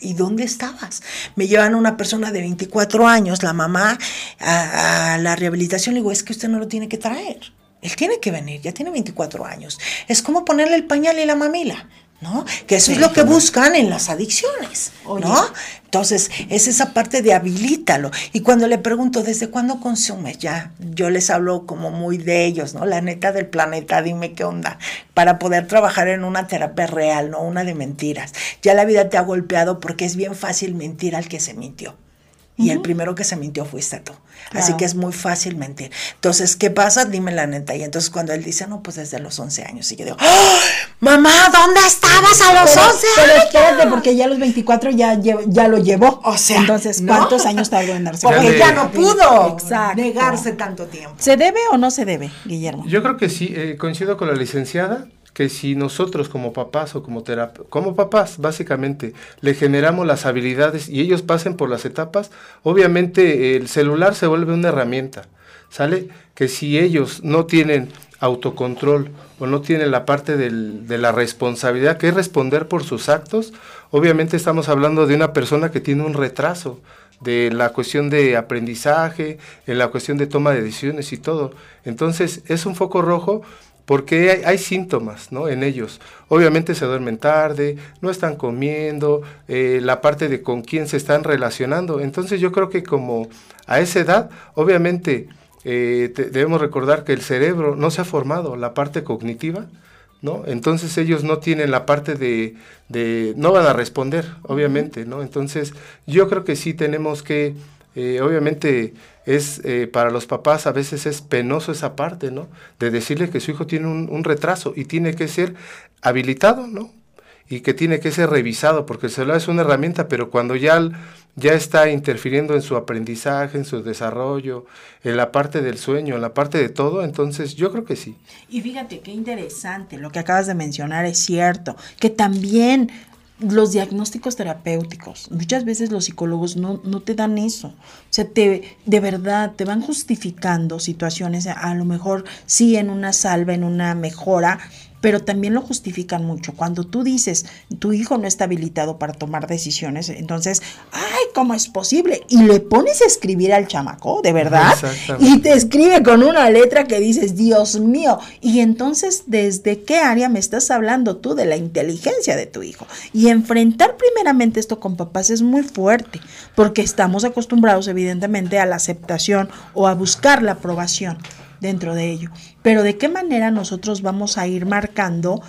¿y dónde estabas? Me llevan a una persona de 24 años, la mamá, a, a la rehabilitación. Le digo, es que usted no lo tiene que traer. Él tiene que venir, ya tiene 24 años. Es como ponerle el pañal y la mamila. ¿No? Que eso es lo que buscan en las adicciones, Oye. ¿no? Entonces, es esa parte de habilítalo. Y cuando le pregunto, ¿desde cuándo consumes? Ya, yo les hablo como muy de ellos, ¿no? La neta del planeta, dime qué onda. Para poder trabajar en una terapia real, no una de mentiras. Ya la vida te ha golpeado porque es bien fácil mentir al que se mintió. Y el primero que se mintió fuiste tú. Así que es muy fácil mentir. Entonces, ¿qué pasa? Dime la neta. Y entonces cuando él dice, no, pues desde los 11 años. Y yo digo, ¡Ah! mamá, ¿dónde estabas a los Pero, 11 pero años? espérate, porque ya a los 24 ya, ya lo llevó. O sea, entonces, ¿no? ¿cuántos años tardó en darse Porque ya no pudo Exacto. negarse tanto tiempo. ¿Se debe o no se debe, Guillermo? Yo creo que sí, eh, coincido con la licenciada, que si nosotros como papás o como como papás básicamente le generamos las habilidades y ellos pasen por las etapas, obviamente el celular se vuelve una herramienta, ¿sale? Que si ellos no tienen autocontrol o no tienen la parte del- de la responsabilidad que es responder por sus actos, obviamente estamos hablando de una persona que tiene un retraso de la cuestión de aprendizaje, en la cuestión de toma de decisiones y todo. Entonces es un foco rojo porque hay, síntomas ¿no? en ellos. Obviamente se duermen tarde, no están comiendo, eh, la parte de con quién se están relacionando. Entonces yo creo que como a esa edad, obviamente eh, debemos recordar que el cerebro no se ha formado, la parte cognitiva, ¿no? Entonces ellos no tienen la parte de, de- no van a responder, obviamente, ¿no? Entonces yo creo que sí tenemos que, eh, obviamente es eh, para los papás a veces es penoso esa parte, ¿no? De decirle que su hijo tiene un, un retraso y tiene que ser habilitado, ¿no? Y que tiene que ser revisado, porque el celular es una herramienta, pero cuando ya ya está interfiriendo en su aprendizaje, en su desarrollo, en la parte del sueño, en la parte de todo, entonces yo creo que sí. Y fíjate qué interesante, lo que acabas de mencionar es cierto, que también los diagnósticos terapéuticos, muchas veces los psicólogos no, no, te dan eso. O sea, te, de verdad te van justificando situaciones, a lo mejor sí en una salva, en una mejora, pero también lo justifican mucho. Cuando tú dices, tu hijo no está habilitado para tomar decisiones, entonces, ay, ¿cómo es posible? Y le pones a escribir al chamaco, de verdad, y te escribe con una letra que dices, Dios mío, y entonces, ¿desde qué área me estás hablando tú de la inteligencia de tu hijo? Y enfrentar primeramente esto con papás es muy fuerte, porque estamos acostumbrados evidentemente a la aceptación o a buscar la aprobación dentro de ello. Pero de qué manera nosotros vamos a ir marcando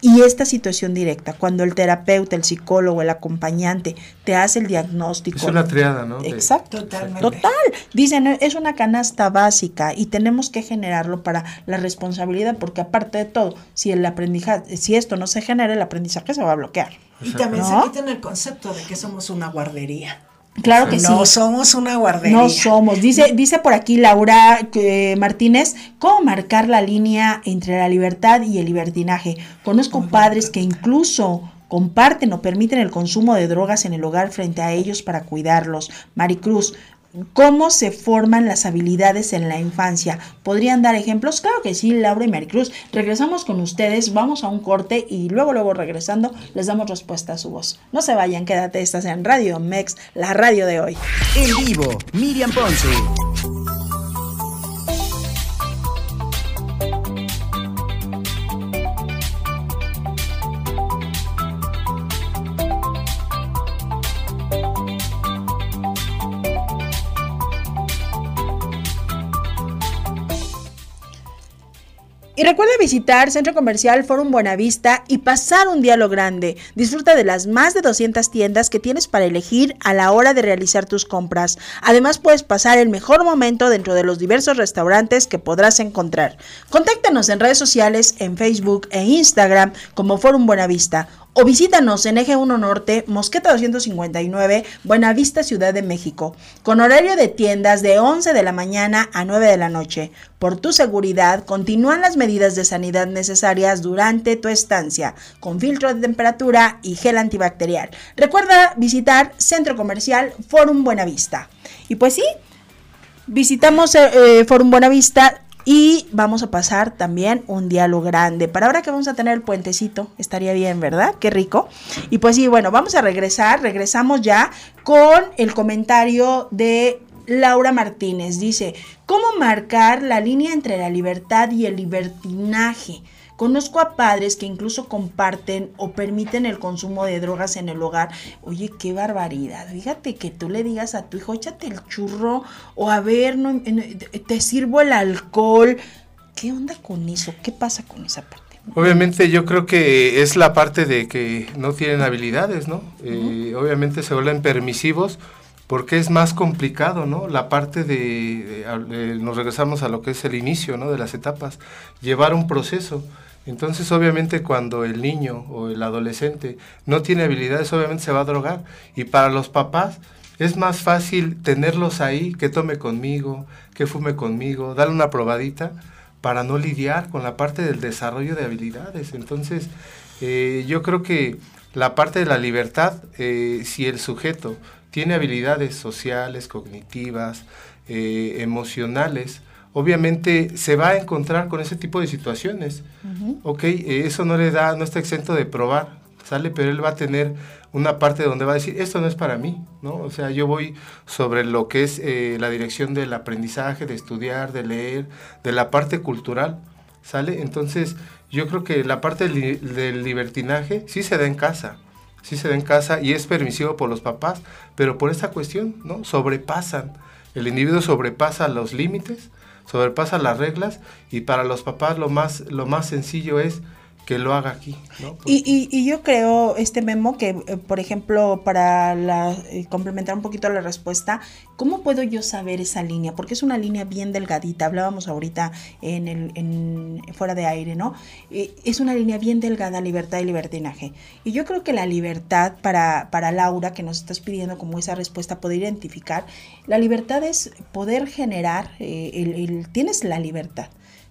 y esta situación directa, cuando el terapeuta, el psicólogo, el acompañante te hace el diagnóstico. Es una triada, ¿no? Exacto. Totalmente. Total. Dicen, es una canasta básica y tenemos que generarlo para la responsabilidad, porque aparte de todo, si el aprendizaje, si esto no se genera, el aprendizaje se va a bloquear. Y también se quita el concepto de que somos una guardería. Claro que sí. No somos una guardería. No somos. Dice, dice por aquí Laura eh, Martínez, ¿cómo marcar la línea entre la libertad y el libertinaje? Conozco padres que incluso comparten o permiten el consumo de drogas en el hogar frente a ellos para cuidarlos. Maricruz, ¿Cómo se forman las habilidades en la infancia? ¿Podrían dar ejemplos? Claro que sí, Laura y Maricruz. Regresamos con ustedes, vamos a un corte y luego, luego regresando, les damos respuesta a su voz. No se vayan, quédate, estás en Radio Mex, la radio de hoy. En vivo, Miriam Ponce. Recuerda visitar Centro Comercial Forum Buenavista y pasar un día lo grande. Disfruta de las más de 200 tiendas que tienes para elegir a la hora de realizar tus compras. Además puedes pasar el mejor momento dentro de los diversos restaurantes que podrás encontrar. Contáctanos en redes sociales, en Facebook e Instagram como Forum Buenavista o visítanos en Eje 1 Norte, Mosqueta 259, Buenavista, Ciudad de México, con horario de tiendas de 11 de la mañana a 9 de la noche. Por tu seguridad, continúan las medidas de sanidad necesarias durante tu estancia, con filtro de temperatura y gel antibacterial. Recuerda visitar Centro Comercial Forum Buenavista. Y pues sí, visitamos eh, eh Forum Buenavista y vamos a pasar también un diálogo grande. Para ahora que vamos a tener el puentecito, estaría bien, ¿verdad? Qué rico. Y pues sí, bueno, vamos a regresar. Regresamos ya con el comentario de Laura Martínez. Dice, ¿cómo marcar la línea entre la libertad y el libertinaje? Conozco a padres que incluso comparten o permiten el consumo de drogas en el hogar. Oye, qué barbaridad. Fíjate que tú le digas a tu hijo, échate el churro o a ver, no, te sirvo el alcohol. ¿Qué onda con eso? ¿Qué pasa con esa parte? Obviamente yo creo que es la parte de que no tienen habilidades, ¿no? Eh, obviamente se vuelven permisivos porque es más complicado, ¿no? La parte de, de, nos regresamos a lo que es el inicio, ¿no? De las etapas, llevar un proceso. Entonces, obviamente, cuando el niño o el adolescente no tiene habilidades, obviamente se va a drogar. Y para los papás es más fácil tenerlos ahí, que tome conmigo, que fume conmigo, darle una probadita para no lidiar con la parte del desarrollo de habilidades. Entonces, eh, yo creo que la parte de la libertad, eh, si el sujeto tiene habilidades sociales, cognitivas, eh, emocionales, obviamente se va a encontrar con ese tipo de situaciones. Ok, eh, eso no le da, no está exento de probar, ¿sale? Pero él va a tener una parte donde va a decir, esto no es para mí, ¿no? O sea, yo voy sobre lo que es eh, la dirección del aprendizaje, de estudiar, de leer, de la parte cultural, ¿sale? Entonces, yo creo que la parte del, del libertinaje sí se da en casa, sí se da en casa y es permisivo por los papás, pero por esta cuestión, ¿no? Sobrepasan, el individuo sobrepasa los límites, sobrepasa las reglas y para los papás lo más, lo más sencillo es que lo haga aquí. ¿no? Y, y, yo creo, este memo, que eh, por ejemplo, para la, eh, complementar un poquito la respuesta, ¿cómo puedo yo saber esa línea? Porque es una línea bien delgadita, hablábamos ahorita en el, en, fuera de aire, ¿no? Eh, es una línea bien delgada, libertad y libertinaje. Y yo creo que la libertad para, para Laura, que nos estás pidiendo como esa respuesta, poder identificar, la libertad es poder generar, el, tienes la libertad.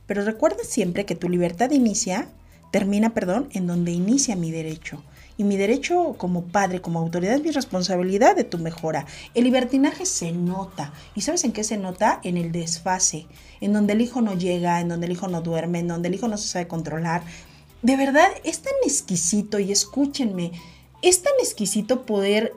Pero recuerda siempre que tu libertad inicia termina, perdón, en donde inicia mi derecho. Y mi derecho como padre, como autoridad, es mi responsabilidad de tu mejora. El libertinaje se nota. ¿Y sabes en qué se nota? En el desfase, en donde el hijo no llega, en donde el hijo no duerme, en donde el hijo no se sabe controlar. De verdad, es tan exquisito, y escúchenme, es tan exquisito poder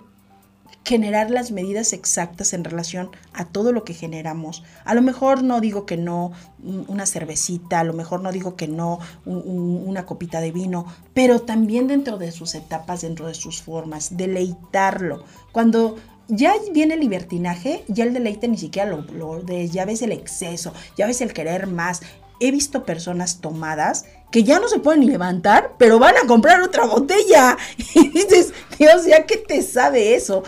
generar las medidas exactas en relación a todo lo que generamos. A lo mejor no digo que no una cervecita, a lo mejor no digo que no una copita de vino, pero también dentro de sus etapas, dentro de sus formas, deleitarlo. Cuando ya viene el libertinaje, ya el deleite ni siquiera lo, lo de, ya ves el exceso, ya ves el querer más. He visto personas tomadas que ya no se pueden levantar, pero van a comprar otra botella. Y dices, Dios, ¿ya qué te sabe eso?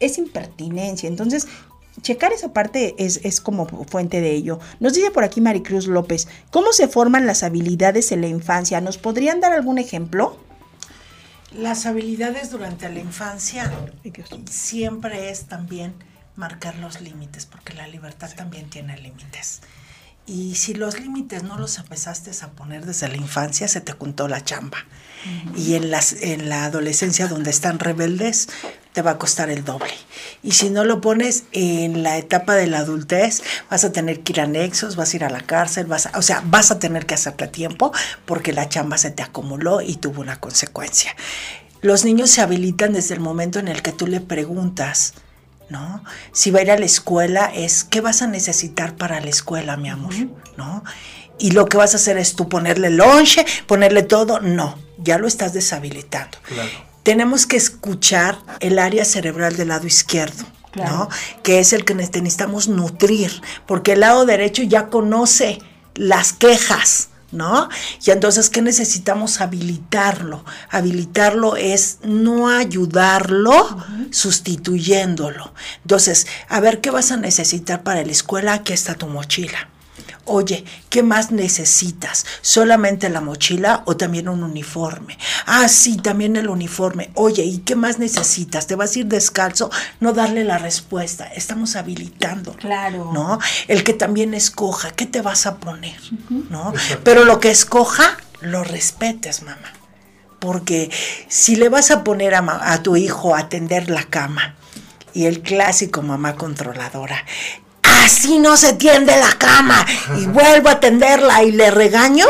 Es impertinencia. Entonces, checar esa parte es, como fuente de ello. Nos dice por aquí Maricruz López, ¿cómo se forman las habilidades en la infancia? ¿Nos podrían dar algún ejemplo? Las habilidades durante la infancia siempre es también marcar los límites, porque la libertad también tiene límites. Y si los límites no los empezaste a poner desde la infancia, se te juntó la chamba. Y en, las, en la adolescencia, donde están rebeldes, te va a costar el doble. Y si no lo pones en la etapa de la adultez, vas a tener que ir a nexos, vas a ir a la cárcel, vas o sea, vas a tener que hacerte a tiempo porque la chamba se te acumuló y tuvo una consecuencia. Los niños se habilitan desde el momento en el que tú le preguntas, ¿no? Si va a ir a la escuela es, ¿qué vas a necesitar para la escuela, mi amor? ¿No? Y lo que vas a hacer es tú ponerle lonche, ponerle todo, no, ya lo estás deshabilitando. Tenemos que escuchar el área cerebral del lado izquierdo. ¿no? Que es el que necesitamos nutrir, porque el lado derecho ya conoce las quejas, ¿no? Y entonces, ¿qué necesitamos habilitarlo? Habilitarlo es no ayudarlo sustituyéndolo. Entonces, a ver, ¿qué vas a necesitar para la escuela? Aquí está tu mochila. Oye, ¿qué más necesitas? ¿Solamente la mochila o también un uniforme? Ah, sí, también el uniforme. Oye, ¿y qué más necesitas? ¿Te vas a ir descalzo? No darle la respuesta. Estamos habilitando. Claro. ¿No? El que también escoja, ¿qué te vas a poner? ¿No? Pero lo que escoja, lo respetes, mamá. Porque si le vas a poner a, a tu hijo a atender la cama, y el clásico mamá controladora, así no se tiende la cama y vuelvo a tenderla y le regaño,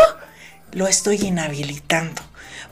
lo estoy inhabilitando.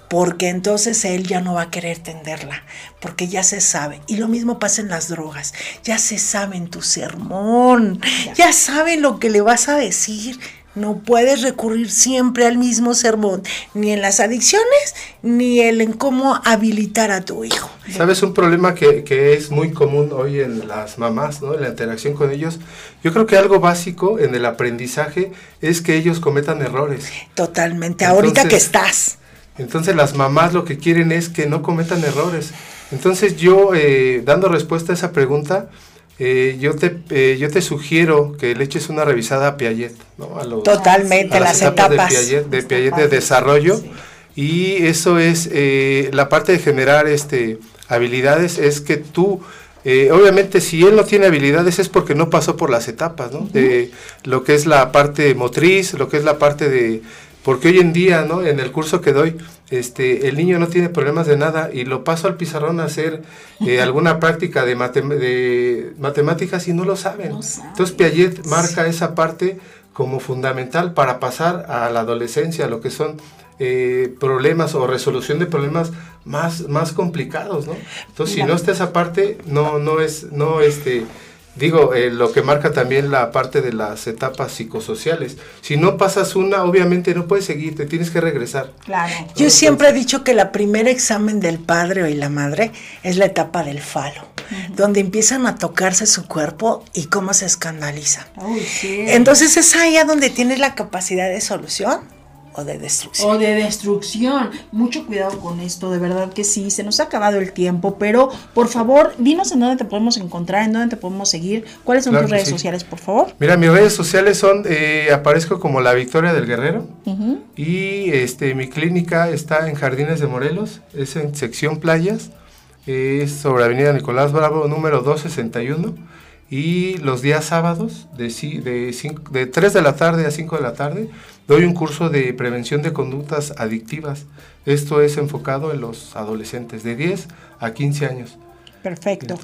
Porque entonces él ya no va a querer tenderla, porque ya se sabe. Y lo mismo pasa en las drogas. Ya se sabe en tu sermón, ya saben lo que le vas a decir. No puedes recurrir siempre al mismo sermón, ni en las adicciones, ni en cómo habilitar a tu hijo. ¿Sabes un problema que, que, es muy común hoy en las mamás, ¿no? en la interacción con ellos? Yo creo que algo básico en el aprendizaje es que ellos cometan errores. Totalmente, ahorita que estás. Entonces las mamás lo que quieren es que no cometan errores. Entonces yo, eh, dando respuesta a esa pregunta, eh, yo, te, eh, yo te sugiero que le eches una revisada a Piaget, ¿no? A los, Totalmente, las, etapas, de Piaget, de, Piaget de desarrollo. Y eso es eh, la parte de generar este, habilidades, es que tú, obviamente si él no tiene habilidades es porque no pasó por las etapas, ¿no? De lo que es la parte motriz, lo que es la parte de porque hoy en día, ¿no? En el curso que doy, este, el niño no tiene problemas de nada y lo paso al pizarrón a hacer eh, alguna práctica de, de, matemáticas y no lo saben. Entonces Piaget marca esa parte como fundamental para pasar a la adolescencia, lo que son eh, problemas o resolución de problemas más, más complicados, ¿no? Entonces, si no está esa parte, no, no es, no, este, digo, eh, lo que marca también la parte de las etapas psicosociales. Si no pasas una, obviamente no puedes seguir, te tienes que regresar. Claro. Yo siempre he dicho que la primer examen del padre y la madre es la etapa del falo, donde empiezan a tocarse su cuerpo y cómo se escandalizan. Entonces es ahí a donde tienes la capacidad de solución o de destrucción. O de destrucción. Mucho cuidado con esto, de verdad que sí. Se nos ha acabado el tiempo, pero por favor, dinos en dónde te podemos encontrar, en dónde te podemos seguir. ¿Cuáles son tus redes sociales, por favor? Mira, mis redes sociales son, eh, aparezco como La Victoria del Guerrero. Y este, mi clínica está en Jardines de Morelos, es en sección playas, es sobre Avenida Nicolás Bravo, número 261 y los días sábados de, de, de 3 de la tarde a 5 de la tarde doy un curso de prevención de conductas adictivas. Esto es enfocado en los adolescentes de 10 a 15 años. Perfecto.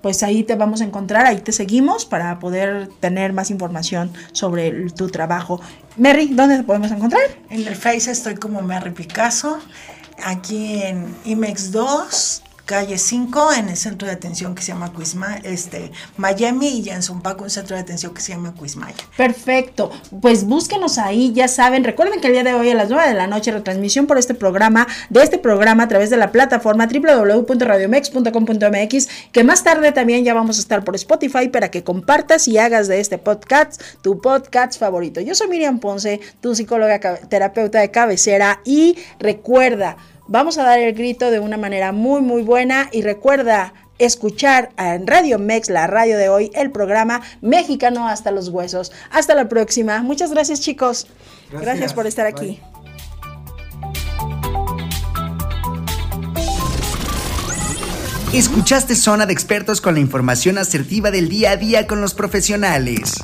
pues ahí te vamos a encontrar, ahí te seguimos para poder tener más información sobre tu trabajo. Mary, ¿dónde te podemos encontrar? En el Face estoy como Mary Picasso, aquí en IMEX 2 calle 5, en el centro de atención que se llama Quisma, este, Miami, y en Zumbaco, un centro de atención que se llama Quismaya. Perfecto, pues búsquenos ahí, ya saben, recuerden que el día de hoy a las 9 de la noche, retransmisión por este programa, de este programa a través de la plataforma www.radiomex.com.mx, que más tarde también ya vamos a estar por Spotify para que compartas y hagas de este podcast tu podcast favorito. Yo soy Miriam Ponce, tu psicóloga terapeuta de cabecera, y recuerda, Vamos a dar el grito de una manera muy, muy buena y recuerda escuchar en Radio Mex, la radio de hoy, el programa Mexicano hasta los huesos. Hasta la próxima. Muchas gracias chicos. Gracias, por estar aquí. Escuchaste Zona de Expertos con la información asertiva del día a día con los profesionales.